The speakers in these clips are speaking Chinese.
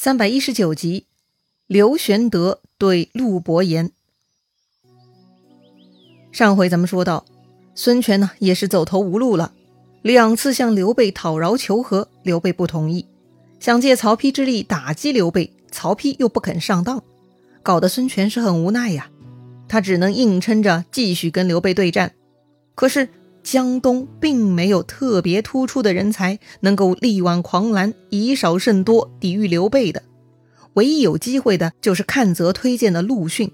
三百一十九集，刘玄德对陆伯言。上回咱们说到，孙权呢也是走投无路了，两次向刘备讨饶求和，刘备不同意，想借曹丕之力打击刘备，曹丕又不肯上当，搞得孙权是很无奈呀。他只能硬撑着继续跟刘备对战。可是江东并没有特别突出的人才能够力挽狂澜，以少胜多抵御刘备的。唯一有机会的就是看泽推荐的陆逊。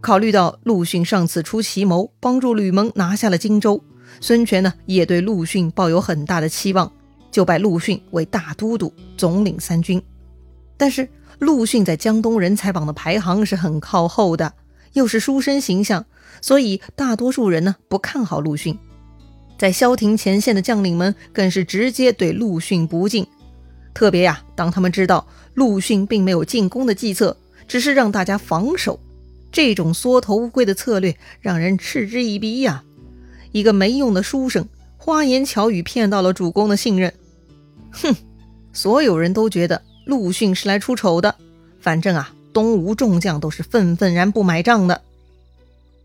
考虑到陆逊上次出奇谋，帮助吕蒙拿下了荆州，孙权呢也对陆逊抱有很大的期望，就拜陆逊为大都督，总领三军。但是陆逊在江东人才榜的排行是很靠后的，又是书生形象，所以大多数人呢不看好陆逊。在萧亭前线的将领们更是直接对陆逊不敬，特别呀，当他们知道陆逊并没有进攻的计策，只是让大家防守，这种缩头乌龟的策略让人嗤之以鼻呀！一个没用的书生，花言巧语骗到了主公的信任，哼！所有人都觉得陆逊是来出丑的，反正啊，东吴众将都是愤愤然不买账的。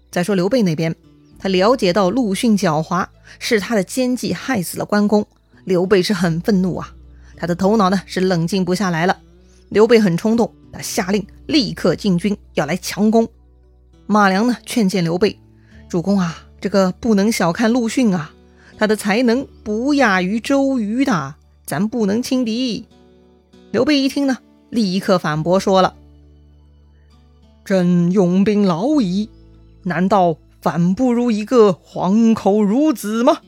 再说刘备那边。他了解到陆逊狡猾，是他的奸计害死了关公。刘备是很愤怒啊，他的头脑呢是冷静不下来了。刘备很冲动，他下令立刻进军，要来强攻。马良呢劝谏刘备：“主公啊，这个不能小看陆逊啊，他的才能不亚于周瑜的，咱不能轻敌。”刘备一听呢，立刻反驳说了：“朕用兵老矣，难道？”反不如一个黄口孺子吗？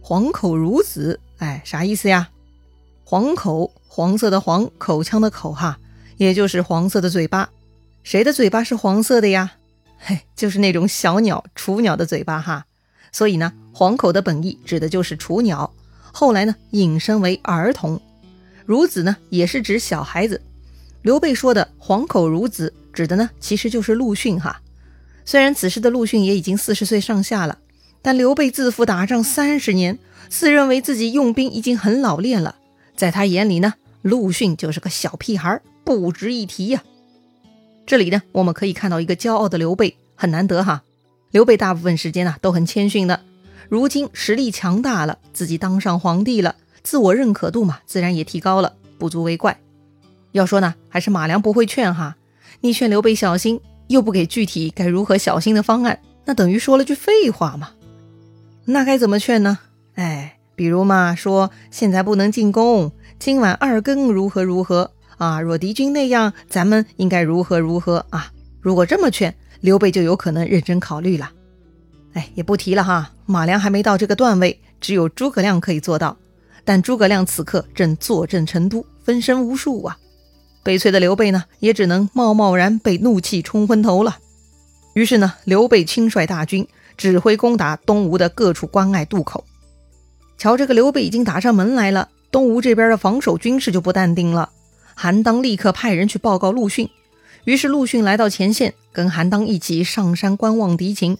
黄口孺子，哎，啥意思呀？黄口，黄色的黄，口腔的口，哈，也就是黄色的嘴巴。谁的嘴巴是黄色的呀？嘿，就是那种小鸟，雏鸟的嘴巴，哈。所以呢，黄口的本意指的就是雏鸟，后来呢，引申为儿童。孺子呢，也是指小孩子。刘备说的黄口孺子，指的呢，其实就是陆逊，哈。虽然此时的陆逊也已经四十岁上下了，但刘备自负打仗三十年，自认为自己用兵已经很老练了。在他眼里呢，陆逊就是个小屁孩，不值一提呀。这里呢，我们可以看到一个骄傲的刘备，很难得哈。刘备大部分时间呢都很谦逊的，如今实力强大了，自己当上皇帝了，自我认可度嘛，自然也提高了，不足为怪。要说呢，还是马良不会劝哈，你劝刘备小心。又不给具体该如何小心的方案，那等于说了句废话嘛？那该怎么劝呢？哎，比如嘛，说现在不能进攻，今晚二更如何如何啊？若敌军那样，咱们应该如何如何啊？如果这么劝，刘备就有可能认真考虑了。哎，也不提了哈，马良还没到这个段位，只有诸葛亮可以做到。但诸葛亮此刻正坐镇成都，分身无数啊。悲催的刘备呢，也只能贸贸然被怒气冲昏头了。于是呢，刘备亲率大军指挥攻打东吴的各处关隘渡口。瞧，这个刘备已经打上门来了，东吴这边的防守军事就不淡定了。韩当立刻派人去报告陆逊。于是陆逊来到前线，跟韩当一起上山观望敌情。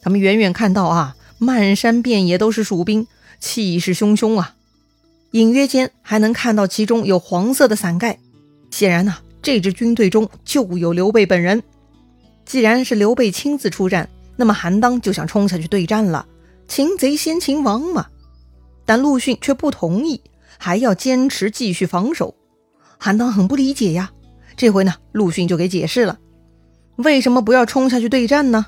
他们远远看到啊，漫山遍野都是蜀兵，气势汹汹啊。隐约间还能看到其中有黄色的伞盖。显然呢，这支军队中就有刘备本人。既然是刘备亲自出战，那么韩当就想冲下去对战了，擒贼先擒王嘛。但陆逊却不同意，还要坚持继续防守。韩当很不理解呀。这回呢，陆逊就给解释了，为什么不要冲下去对战呢？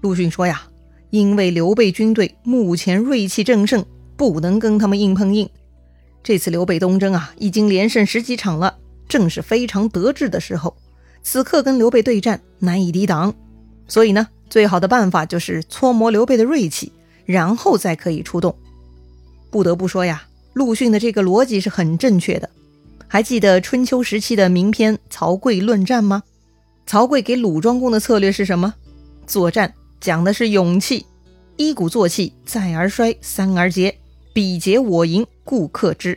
陆逊说呀，因为刘备军队目前锐气正盛，不能跟他们硬碰硬。这次刘备东征啊，已经连胜十几场了。正是非常得志的时候，此刻跟刘备对战难以抵挡，所以呢，最好的办法就是搓磨刘备的锐气，然后再可以出动。不得不说呀，陆逊的这个逻辑是很正确的。还记得春秋时期的名篇《曹刿论战》吗？曹刿给鲁庄公的策略是什么？作战讲的是勇气，一鼓作气，再而衰，三而竭，彼竭我盈，故克之。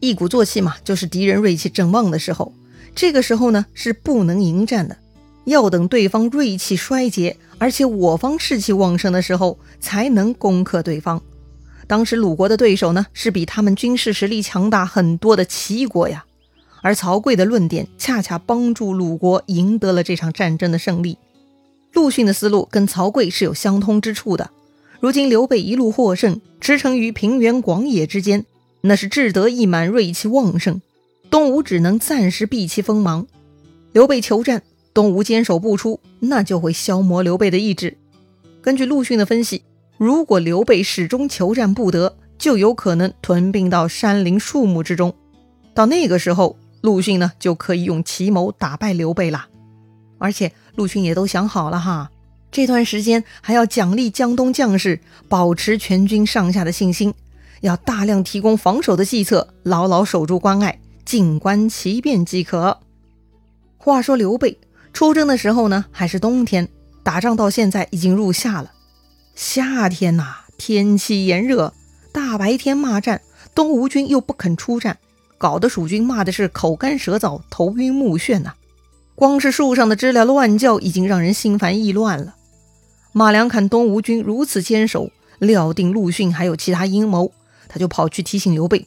一鼓作气嘛，就是敌人锐气正旺的时候，这个时候呢是不能迎战的，要等对方锐气衰竭，而且我方士气旺盛的时候，才能攻克对方。当时鲁国的对手呢是比他们军事实力强大很多的齐国呀，而曹刿的论点恰恰帮助鲁国赢得了这场战争的胜利。陆逊的思路跟曹刿是有相通之处的。如今刘备一路获胜，驰骋于平原广野之间，那是志得意满，锐气旺盛。东吴只能暂时避其锋芒。刘备求战，东吴坚守不出，那就会消磨刘备的意志。根据陆逊的分析，如果刘备始终求战不得，就有可能屯兵到山林树木之中。到那个时候，陆逊呢就可以用奇谋打败刘备了。而且陆逊也都想好了哈，这段时间还要奖励江东将士，保持全军上下的信心，要大量提供防守的计策，牢牢守住关隘。静观其变即可。话说刘备出征的时候呢，还是冬天，打仗到现在已经入夏了。夏天呐，天气炎热，大白天骂战，东吴军又不肯出战，搞得蜀军骂的是口干舌燥、头晕目眩呐。光是树上的知了乱叫，已经让人心烦意乱了。马良看东吴军如此坚守，料定陆逊还有其他阴谋，他就跑去提醒刘备。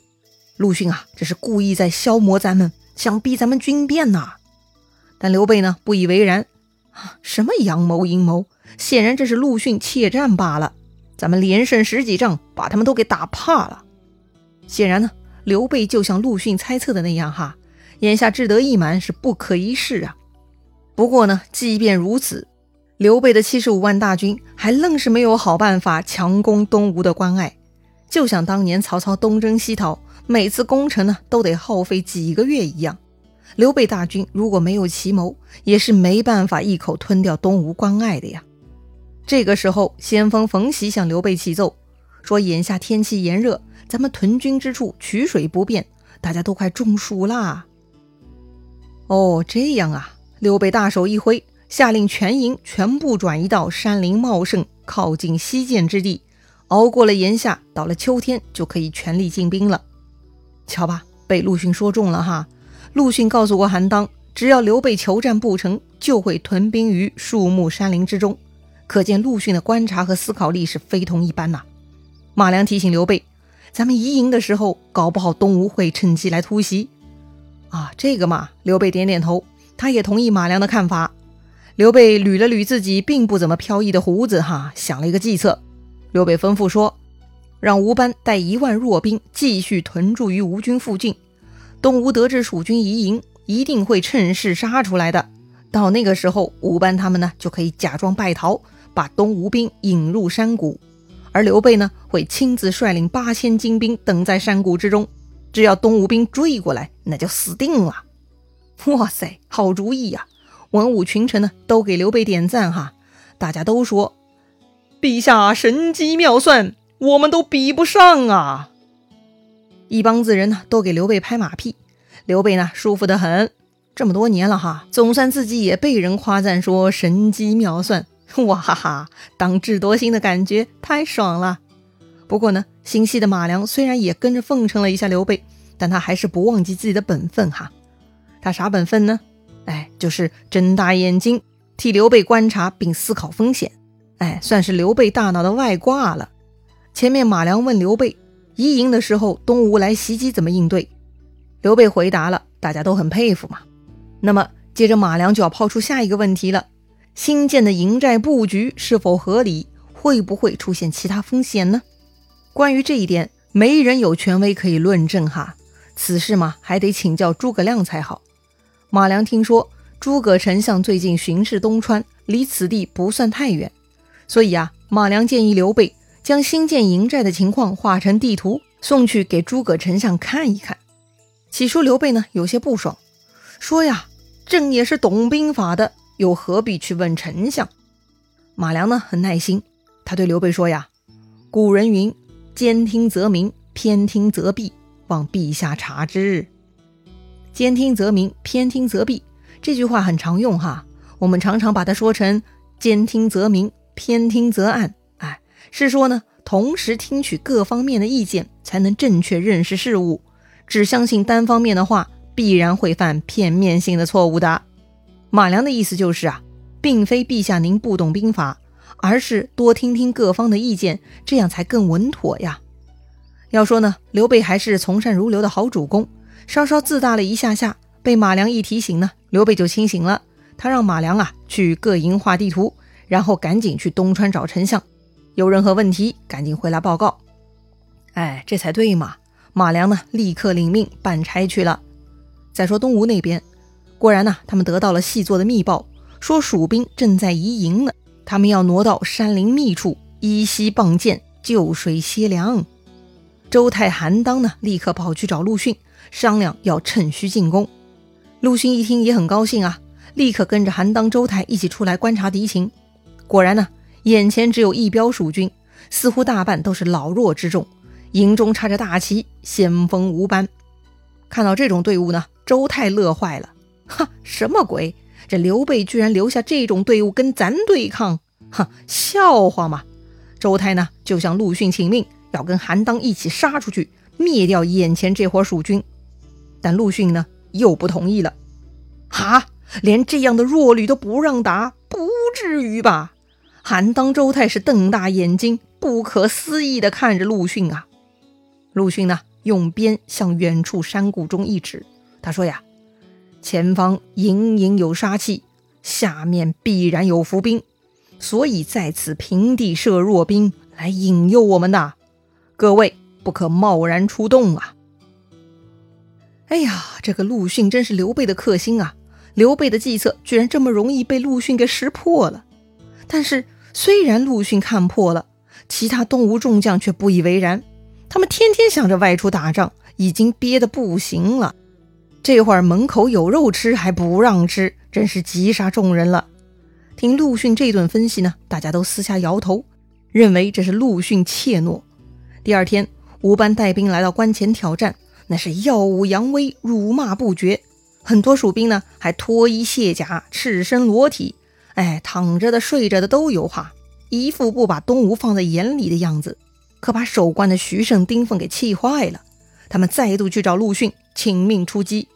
陆逊啊，这是故意在消磨咱们，想逼咱们军变呐！但刘备呢，不以为然啊，什么阳谋阴谋，显然这是陆逊怯战罢了。咱们连胜十几仗，把他们都给打怕了。显然呢，刘备就像陆逊猜测的那样哈，眼下志得意满是不可一世啊。不过呢，即便如此，刘备的七十五万大军还愣是没有好办法强攻东吴的关隘，就像当年曹操东征西讨。每次攻城呢，都得耗费几个月一样。刘备大军如果没有奇谋，也是没办法一口吞掉东吴关隘的呀。这个时候，先锋冯习向刘备启奏说：“眼下天气炎热，咱们屯军之处取水不便，大家都快中暑啦。”哦，这样啊！刘备大手一挥，下令全营全部转移到山林茂盛、靠近西涧之地，熬过了炎夏，到了秋天就可以全力进兵了。瞧吧，被陆逊说中了哈。陆逊告诉过韩当，只要刘备求战不成就会屯兵于树木山林之中。可见陆逊的观察和思考力是非同一般呐。马良提醒刘备，咱们移营的时候，搞不好东吴会趁机来突袭。啊，这个嘛，刘备点点头，他也同意马良的看法。刘备捋了捋自己并不怎么飘逸的胡子，哈，想了一个计策。刘备吩咐说。让吴班带一万弱兵继续屯驻于吴军附近。东吴得知蜀军移营，一定会趁势杀出来的。到那个时候，吴班他们呢就可以假装败逃，把东吴兵引入山谷。而刘备呢会亲自率领八千精兵等在山谷之中。只要东吴兵追过来，那就死定了。哇塞，好主意呀！文武群臣呢都给刘备点赞哈，大家都说：“陛下神机妙算。”我们都比不上啊！一帮子人呢，都给刘备拍马屁。刘备呢，舒服得很。这么多年了哈，总算自己也被人夸赞说神机妙算，哇哈哈！当智多星的感觉太爽了。不过呢，心细的马良虽然也跟着奉承了一下刘备，但他还是不忘记自己的本分哈。他啥本分呢？哎，就是睁大眼睛替刘备观察并思考风险。哎，算是刘备大脑的外挂了。前面马良问刘备，移营的时候东吴来袭击怎么应对？刘备回答了，大家都很佩服嘛。那么接着马良就要抛出下一个问题了：新建的营寨布局是否合理？会不会出现其他风险呢？关于这一点，没人有权威可以论证哈。此事嘛，还得请教诸葛亮才好。马良听说诸葛丞相最近巡视东川，离此地不算太远，所以啊，马良建议刘备。将新建营寨的情况画成地图，送去给诸葛丞相看一看。起初刘备呢有些不爽，说呀：“朕也是懂兵法的，又何必去问丞相？”马良呢很耐心，他对刘备说呀：“古人云，兼听则明，偏听则弊，望陛下察之。兼听则明，偏听则弊，这句话很常用哈，我们常常把它说成兼听则明，偏听则暗。”哎是说呢，同时听取各方面的意见，才能正确认识事物。只相信单方面的话，必然会犯片面性的错误的。马良的意思就是啊，并非陛下您不懂兵法，而是多听听各方的意见，这样才更稳妥呀。要说呢，刘备还是从善如流的好主公，稍稍自大了一下下，被马良一提醒呢，刘备就清醒了。他让马良啊去各营画地图，然后赶紧去东川找丞相，有任何问题赶紧回来报告。哎，这才对嘛！马良呢，立刻领命办差去了。再说东吴那边，果然呢，他们得到了细作的密报，说蜀兵正在移营呢，他们要挪到山林密处，依溪傍涧，就水歇粮。周泰、韩当呢，立刻跑去找陆逊商量，要趁虚进攻。陆逊一听也很高兴啊，立刻跟着韩当、周泰一起出来观察敌情。果然呢，眼前只有一彪蜀军，似乎大半都是老弱之众。营中插着大旗，先锋无班。看到这种队伍呢，周泰乐坏了。哈，什么鬼？这刘备居然留下这种队伍跟咱对抗？哈，笑话吗？周泰呢，就向陆逊请命，要跟韩当一起杀出去，灭掉眼前这伙蜀军。但陆逊呢，又不同意了。哈，连这样的弱旅都不让打，不至于吧？韩当、周泰是瞪大眼睛，不可思议地看着陆逊啊。陆逊呢，用鞭向远处山谷中一指，他说：“呀，前方隐隐有杀气，下面必然有伏兵，所以在此平地设弱兵来引诱我们的。各位不可贸然出动啊！”哎呀，这个陆逊真是刘备的克星啊！刘备的计策居然这么容易被陆逊给识破了。但是，虽然陆逊看破了，其他东吴众将却不以为然。他们天天想着外出打仗，已经憋得不行了。这会儿门口有肉吃还不让吃，真是急杀众人了。听陆逊这顿分析呢，大家都私下摇头，认为这是陆逊怯懦。第二天，吴班带兵来到关前挑战，那是耀武扬威，辱骂不绝。很多蜀兵呢，还脱衣卸甲，赤身裸体，哎，躺着的、睡着的都有哈，一副不把东吴放在眼里的样子。可把守关的徐盛、丁奉给气坏了，他们再度去找陆逊请命出击。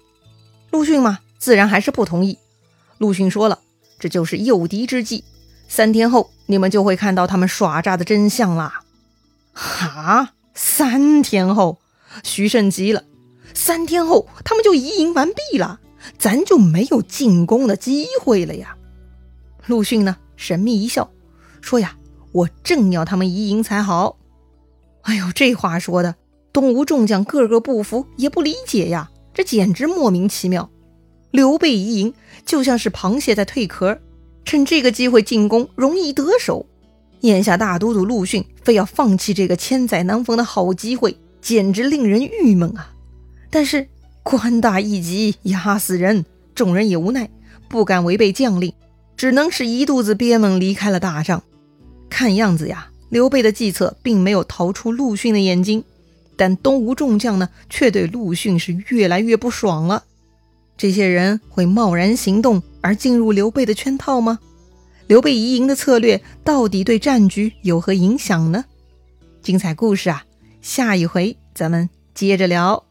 陆逊嘛，自然还是不同意。陆逊说了：“这就是诱敌之计，三天后你们就会看到他们耍诈的真相啦。”哈，三天后，徐盛急了：“三天后他们就移营完毕了，咱就没有进攻的机会了呀？”陆逊呢，神秘一笑，说：“呀，我正要他们移营才好。”哎呦，这话说的，东吴众将个个不服，也不理解呀，这简直莫名其妙。刘备移营就像是螃蟹在蜕壳，趁这个机会进攻容易得手。眼下大都督陆逊非要放弃这个千载难逢的好机会，简直令人郁闷啊！但是官大一级压死人，众人也无奈，不敢违背将令，只能是一肚子憋闷离开了大帐。看样子呀。刘备的计策并没有逃出陆逊的眼睛，但东吴众将呢，却对陆逊是越来越不爽了。这些人会贸然行动而进入刘备的圈套吗？刘备移营的策略到底对战局有何影响呢？精彩故事啊，下一回咱们接着聊。